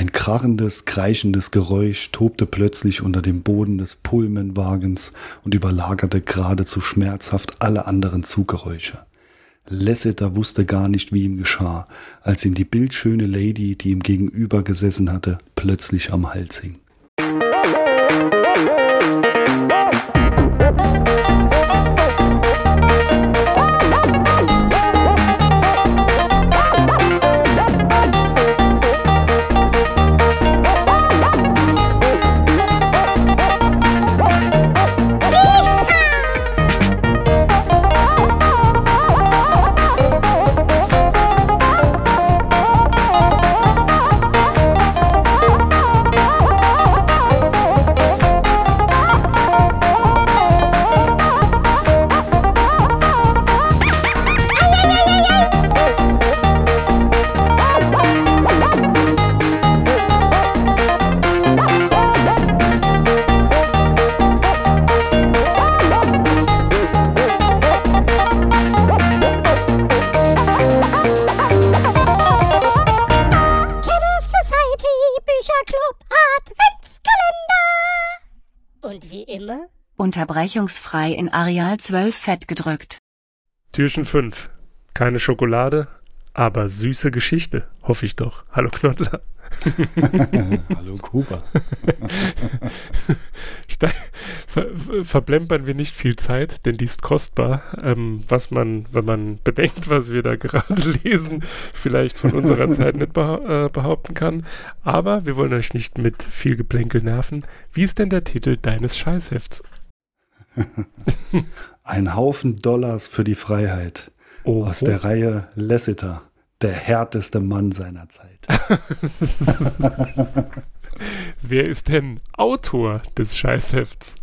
Ein krachendes, kreischendes Geräusch tobte plötzlich unter dem Boden des Pullmanwagens und überlagerte geradezu schmerzhaft alle anderen Zuggeräusche. Lasseter wusste gar nicht, wie ihm geschah, als ihm die bildschöne Lady, die ihm gegenüber gesessen hatte, plötzlich am Hals hing. Und wie immer Unterbrechungsfrei in Areal 12 fett gedrückt. Türchen 5. Keine Schokolade, aber süße Geschichte, hoffe ich doch. Hallo Knottler. Hallo Kuba. Ver ver- verplempern wir nicht viel Zeit, denn die ist kostbar. Ähm, was man, wenn man bedenkt, was wir da gerade lesen, vielleicht von unserer Zeit nicht beha äh, behaupten kann. Aber wir wollen euch nicht mit viel Geplänkel nerven. Wie ist denn der Titel deines Scheißhefts? Ein Haufen Dollars für die Freiheit. Oh, Aus der Reihe Lasseter, der härteste Mann seiner Zeit. Wer ist denn Autor des Scheißhefts?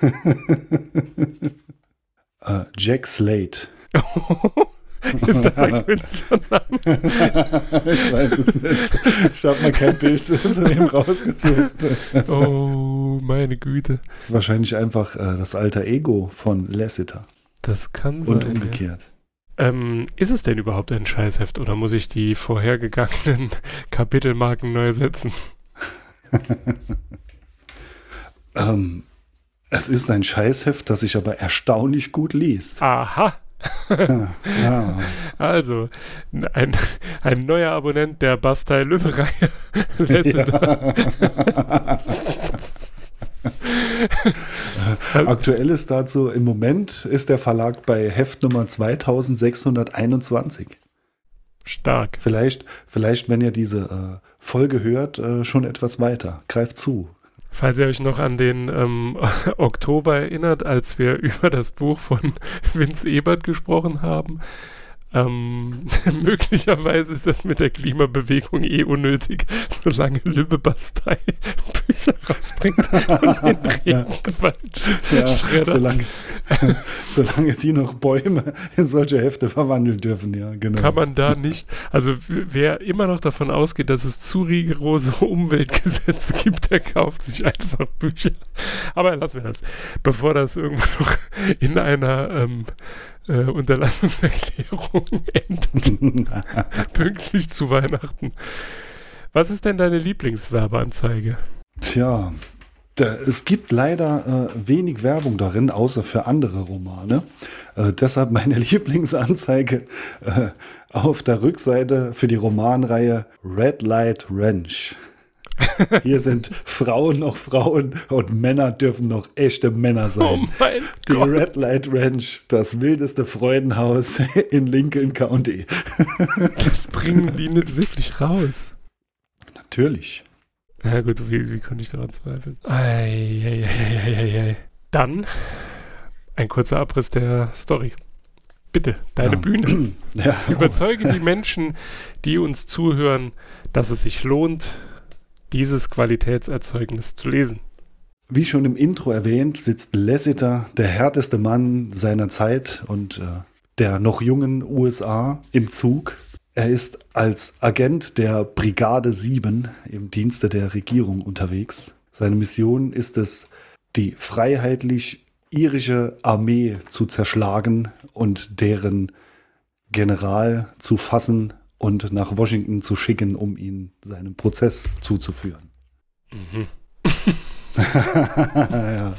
Äh, Jack Slate. ist das ein Künstlername? ich weiß es nicht. Ich habe mal kein Bild zu dem rausgesucht. Oh, meine Güte. Das ist wahrscheinlich einfach äh, das alter Ego von Lasseter. Das kann sein. Und ja. Ähm, ist es denn überhaupt ein Scheißheft oder muss ich die vorhergegangenen Kapitelmarken neu setzen? Ähm, es ist ein Scheißheft, das sich aber erstaunlich gut liest. Aha. Ja. Also, ein, ein neuer Abonnent der Bastei-Lübbe-Reihe. Aktuell ist dazu im Moment ist der Verlag bei Heft Nummer 2621. Stark. Vielleicht, vielleicht, wenn ihr diese äh, Folge hört, äh, schon etwas weiter. Greift zu. Falls ihr euch noch an den ähm, Oktober erinnert, als wir über das Buch von Vince Ebert gesprochen haben, ähm, möglicherweise ist das mit der Klimabewegung eh unnötig, solange Lübbe Bastei Bücher rausbringt und den Regenwald Ja, schreddert. solange, solange die noch Bäume in solche Hefte verwandeln dürfen, ja, genau. Kann man da nicht, also wer immer noch davon ausgeht, dass es zu rigorose Umweltgesetze gibt, der kauft sich einfach Bücher. Aber lassen wir das. Bevor das irgendwann noch in einer ähm, äh, Unterlassungserklärung endet, pünktlich zu Weihnachten. Was ist denn deine Lieblingswerbeanzeige? Tja, da, es gibt leider äh, wenig Werbung darin, außer für andere Romane. Äh, deshalb meine Lieblingsanzeige äh, auf der Rückseite für die Romanreihe Red Light Ranch. Hier sind Frauen noch Frauen und Männer dürfen noch echte Männer Oh sein. mein Die Gott. Red Light Ranch, das wildeste Freudenhaus in Lincoln County. Das bringen die nicht wirklich raus. Natürlich. Ja gut, wie, wie konnte ich daran zweifeln? Ei, ei, ei, ei, ei, ei. Dann ein kurzer Abriss der Story. Bitte, deine Ja. Bühne. Ja, Überzeuge die Menschen, die uns zuhören, dass es sich lohnt, dieses Qualitätserzeugnis zu lesen. Wie schon im Intro erwähnt, sitzt Lasseter, der härteste Mann seiner Zeit und äh, der noch jungen USA, im Zug. Er ist als Agent der Brigade 7 im Dienste der Regierung unterwegs. Seine Mission ist es, die freiheitlich-irische Armee zu zerschlagen und deren General zu fassen und nach Washington zu schicken, um ihn seinem Prozess zuzuführen. Mhm. ja.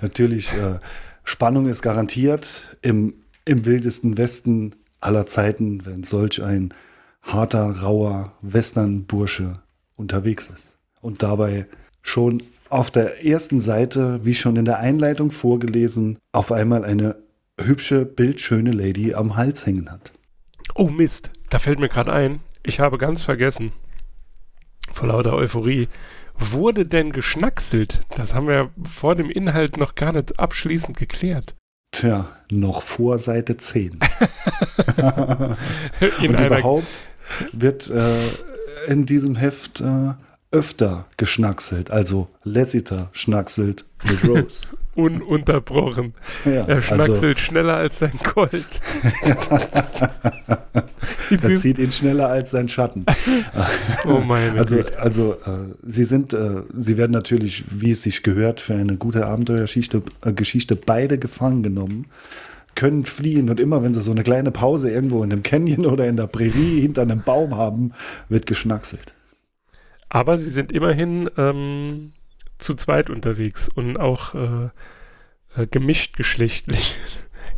Natürlich, äh, Spannung ist garantiert im, im wildesten Westen aller Zeiten, wenn solch ein harter, rauer Western-Bursche unterwegs ist. Und dabei schon auf der ersten Seite, wie schon in der Einleitung vorgelesen, auf einmal eine hübsche, bildschöne Lady am Hals hängen hat. Oh Mist, da fällt mir gerade ein, ich habe ganz vergessen, vor lauter Euphorie, wurde denn geschnackselt? Das haben wir vor dem Inhalt noch gar nicht abschließend geklärt. Tja, noch vor Seite 10. In Und überhaupt wird äh, in diesem Heft äh, öfter geschnackselt. Also Lassiter schnackselt mit Rose. ununterbrochen. ja, Er also schnackselt schneller als sein Gold. Er zieht ihn schneller als sein Schatten. oh meine Also, Güte. also äh, sie sind, äh, sie werden natürlich, wie es sich gehört, für eine gute Abenteuergeschichte äh, Geschichte beide gefangen genommen, können fliehen und immer, wenn sie so eine kleine Pause irgendwo in einem Canyon oder in der Prärie hinter einem Baum haben, wird geschnackselt. Aber sie sind immerhin ähm, zu zweit unterwegs und auch äh, äh, gemischt geschlechtlich.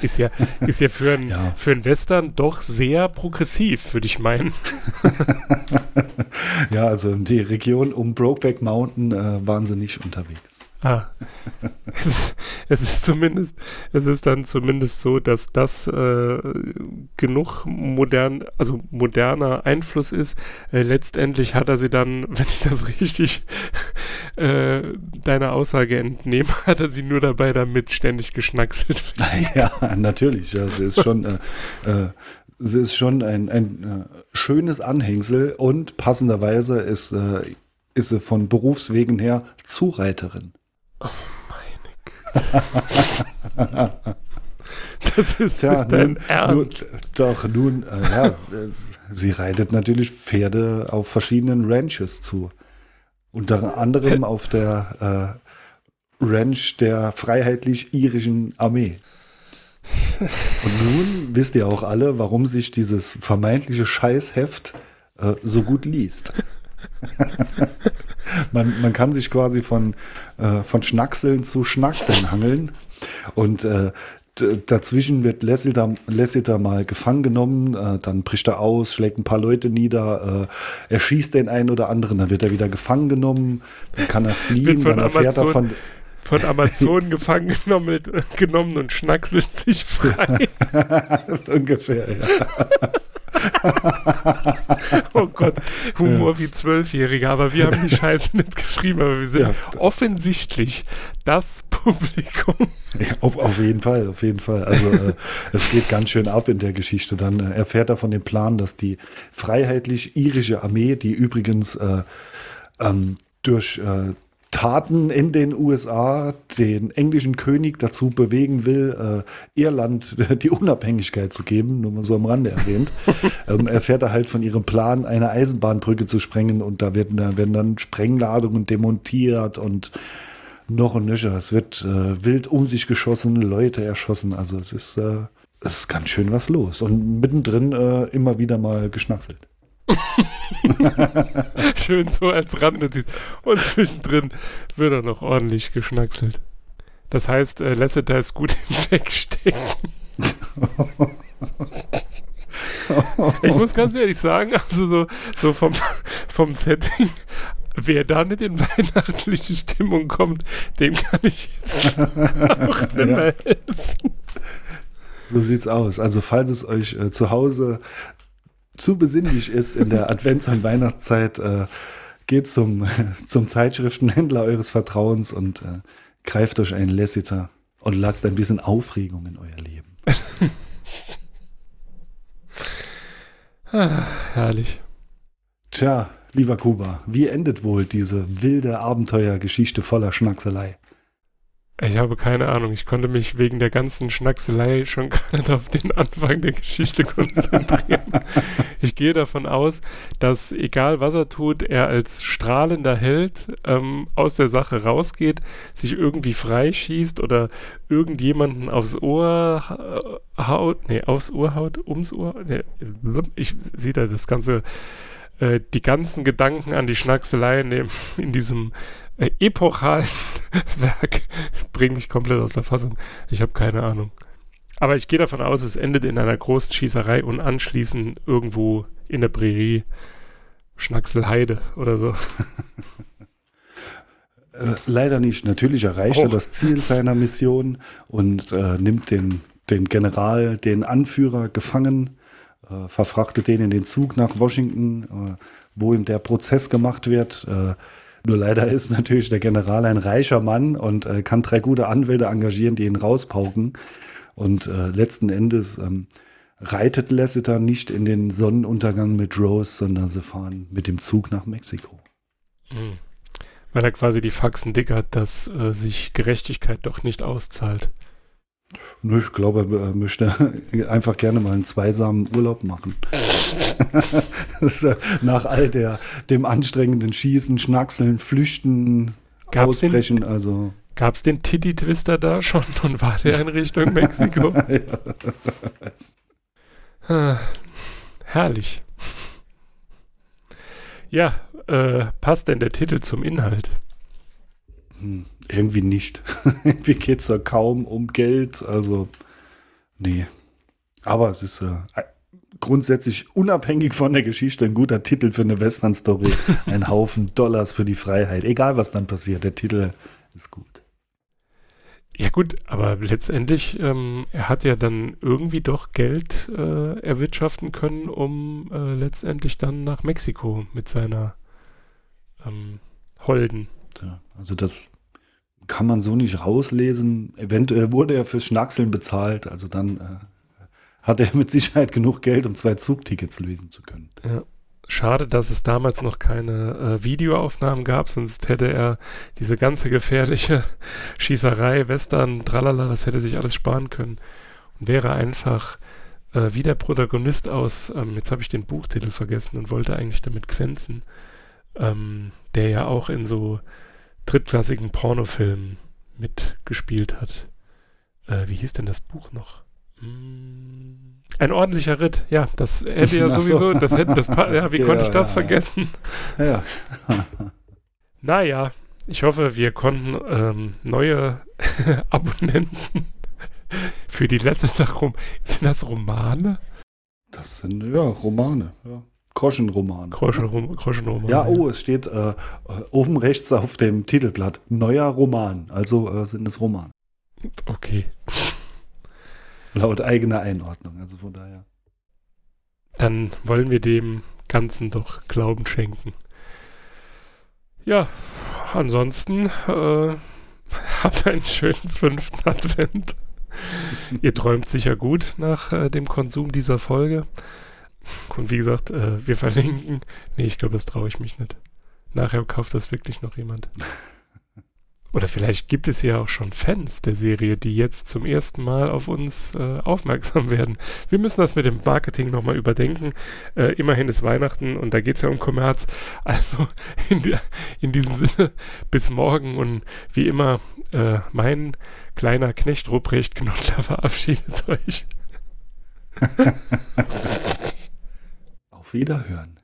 Ist ja, ist ja für ein, Ja. für ein Western doch sehr progressiv, würde ich meinen. Ja, also in die Region um Brokeback Mountain äh, waren sie nicht unterwegs. Ah. Es, ist- es ist zumindest, es ist dann zumindest so, dass das äh, genug modern, also moderner Einfluss ist. Äh, letztendlich hat er sie dann, wenn ich das richtig äh, deiner Aussage entnehme, hat er sie nur dabei, damit ständig geschnackselt. Ja, natürlich. Ja, sie ist schon, äh, äh, sie ist schon ein, ein äh, schönes Anhängsel und passenderweise ist, äh, ist sie von Berufswegen her Zureiterin. Das ist Tja, mit dein nun, nun, Ernst. doch, nun, äh, ja, äh, sie reitet natürlich Pferde auf verschiedenen Ranches zu. Unter anderem auf der äh, Ranch der freiheitlich-irischen Armee. Und nun wisst ihr auch alle, warum sich dieses vermeintliche Scheißheft äh, so gut liest. man, man kann sich quasi von, äh, von Schnackseln zu Schnackseln hangeln. Und äh, dazwischen wird Lassiter, Lassiter mal gefangen genommen, äh, dann bricht er aus, schlägt ein paar Leute nieder, äh, er schießt den einen oder anderen, dann wird er wieder gefangen genommen, dann kann er fliehen, dann erfährt er Amazon- von, Von Amazonen gefangen genommen, genommen und schnackselt sich frei. ungefähr, ja. Oh Gott, Humor wie Zwölfjähriger, aber wir haben die Scheiße nicht geschrieben, aber wir sind Ja. offensichtlich das Publikum. Ja, auf, auf jeden Fall, auf jeden Fall. Also äh, es geht ganz schön ab in der Geschichte. Dann äh, erfährt er von dem Plan, dass die freiheitlich-irische Armee, die übrigens äh, ähm, durch äh, Taten in den USA den englischen König dazu bewegen will, äh, Irland die Unabhängigkeit zu geben, nur mal so am Rande erwähnt, ähm, erfährt er halt von ihrem Plan, eine Eisenbahnbrücke zu sprengen und da werden, da werden dann Sprengladungen demontiert und noch und nöcher. Es wird äh, wild um sich geschossen, Leute erschossen. Also es ist, äh, es ist ganz schön was los. Und mittendrin äh, immer wieder mal geschnackselt. Schön so als Randnotiz. Und zwischendrin wird er noch ordentlich geschnackselt. Das heißt, äh, Lasseter ist gut im Wegstecken. ich muss ganz ehrlich sagen, also so, so vom, vom Setting, wer da nicht in weihnachtliche Stimmung kommt, dem kann ich jetzt auch nicht mehr helfen. So sieht's aus. Also falls es euch äh, zu Hause zu besinnlich ist in der Advents- und Weihnachtszeit, äh, geht zum, zum Zeitschriftenhändler eures Vertrauens und äh, greift euch einen Lassiter und lasst ein bisschen Aufregung in euer Leben. Ah, herrlich. Tja, lieber Kuba, wie endet wohl diese wilde Abenteuergeschichte voller Schnackselei? Ich habe keine Ahnung. Ich konnte mich wegen der ganzen Schnackselei schon gar nicht auf den Anfang der Geschichte konzentrieren. ich gehe davon aus, dass egal was er tut, er als strahlender Held ähm, aus der Sache rausgeht, sich irgendwie freischießt oder irgendjemanden aufs Ohr äh, haut, nee, aufs Ohr haut, ums Ohr, nee, ich sehe da das ganze, äh, die ganzen Gedanken an die Schnackselei in, dem, in diesem äh, epochalen Werk bringt mich komplett aus der Fassung. Ich habe keine Ahnung. Aber ich gehe davon aus, es endet in einer großen Schießerei und anschließend irgendwo in der Prärie Schnackselheide oder so. Äh, leider nicht. Natürlich erreicht oh. er das Ziel seiner Mission und äh, nimmt den, den General, den Anführer gefangen, äh, verfrachtet den in den Zug nach Washington, äh, wo ihm der Prozess gemacht wird. Nur leider ist natürlich der General ein reicher Mann und äh, kann drei gute Anwälte engagieren, die ihn rauspauken. Und äh, letzten Endes ähm, reitet Lasseter nicht in den Sonnenuntergang mit Rose, sondern sie fahren mit dem Zug nach Mexiko. Mhm. Weil er quasi die Faxen dick hat, dass äh, sich Gerechtigkeit doch nicht auszahlt. Ich glaube, er möchte einfach gerne mal einen zweisamen Urlaub machen. Nach all der, dem anstrengenden Schießen, Schnackseln, Flüchten, gab's Ausbrechen, den, also. Gab es den Titty-Twister da schon und war der in Richtung Mexiko? ah, herrlich. Ja, äh, passt denn der Titel zum Inhalt? Hm, irgendwie nicht. irgendwie geht es da kaum um Geld. Also, nee. Aber es ist äh, grundsätzlich unabhängig von der Geschichte ein guter Titel für eine Western-Story. ein Haufen Dollars für die Freiheit. Egal, was dann passiert, der Titel ist gut. Ja gut, aber letztendlich, ähm, er hat ja dann irgendwie doch Geld äh, erwirtschaften können, um äh, letztendlich dann nach Mexiko mit seiner ähm, Holden ja, also das kann man so nicht rauslesen. Eventuell wurde er fürs Schnackseln bezahlt, also dann äh, hat er mit Sicherheit genug Geld, um zwei Zugtickets lösen zu können. Ja. Schade, dass es damals noch keine äh, Videoaufnahmen gab, sonst hätte er diese ganze gefährliche Schießerei, Western, tralala, das hätte sich alles sparen können. Und wäre einfach äh, wie der Protagonist aus, ähm, jetzt habe ich den Buchtitel vergessen und wollte eigentlich damit glänzen, ähm, der ja auch in so drittklassigen Pornofilmen mitgespielt hat. Äh, wie hieß denn das Buch noch? Hm, ein ordentlicher Ritt, ja, das hätte ja sowieso, so. das hätte, das, ja, wie okay, konnte ich das ja, vergessen? Ja. naja, ich hoffe, wir konnten ähm, neue Abonnenten für die letzte Rom Sind das Romane? Das sind ja Romane, ja. Groschenroman. Groschenroman. Groschenroman ja, oh, es steht äh, oben rechts auf dem Titelblatt neuer Roman. Also äh, sind es Romane. Okay. Laut eigener Einordnung, also von daher. Dann wollen wir dem Ganzen doch Glauben schenken. Ja, ansonsten äh, habt einen schönen fünften Advent. Ihr träumt sicher gut nach äh, dem Konsum dieser Folge. Und wie gesagt, äh, wir verlinken. Nee, ich glaube, das traue ich mich nicht. Nachher kauft das wirklich noch jemand. Oder vielleicht gibt es ja auch schon Fans der Serie, die jetzt zum ersten Mal auf uns äh, aufmerksam werden. Wir müssen das mit dem Marketing nochmal überdenken. Äh, immerhin ist Weihnachten und da geht es ja um Kommerz. Also in, der, in, diesem Sinne, bis morgen und wie immer, äh, mein kleiner Knecht Ruprecht Knuddler verabschiedet euch. Wiederhören.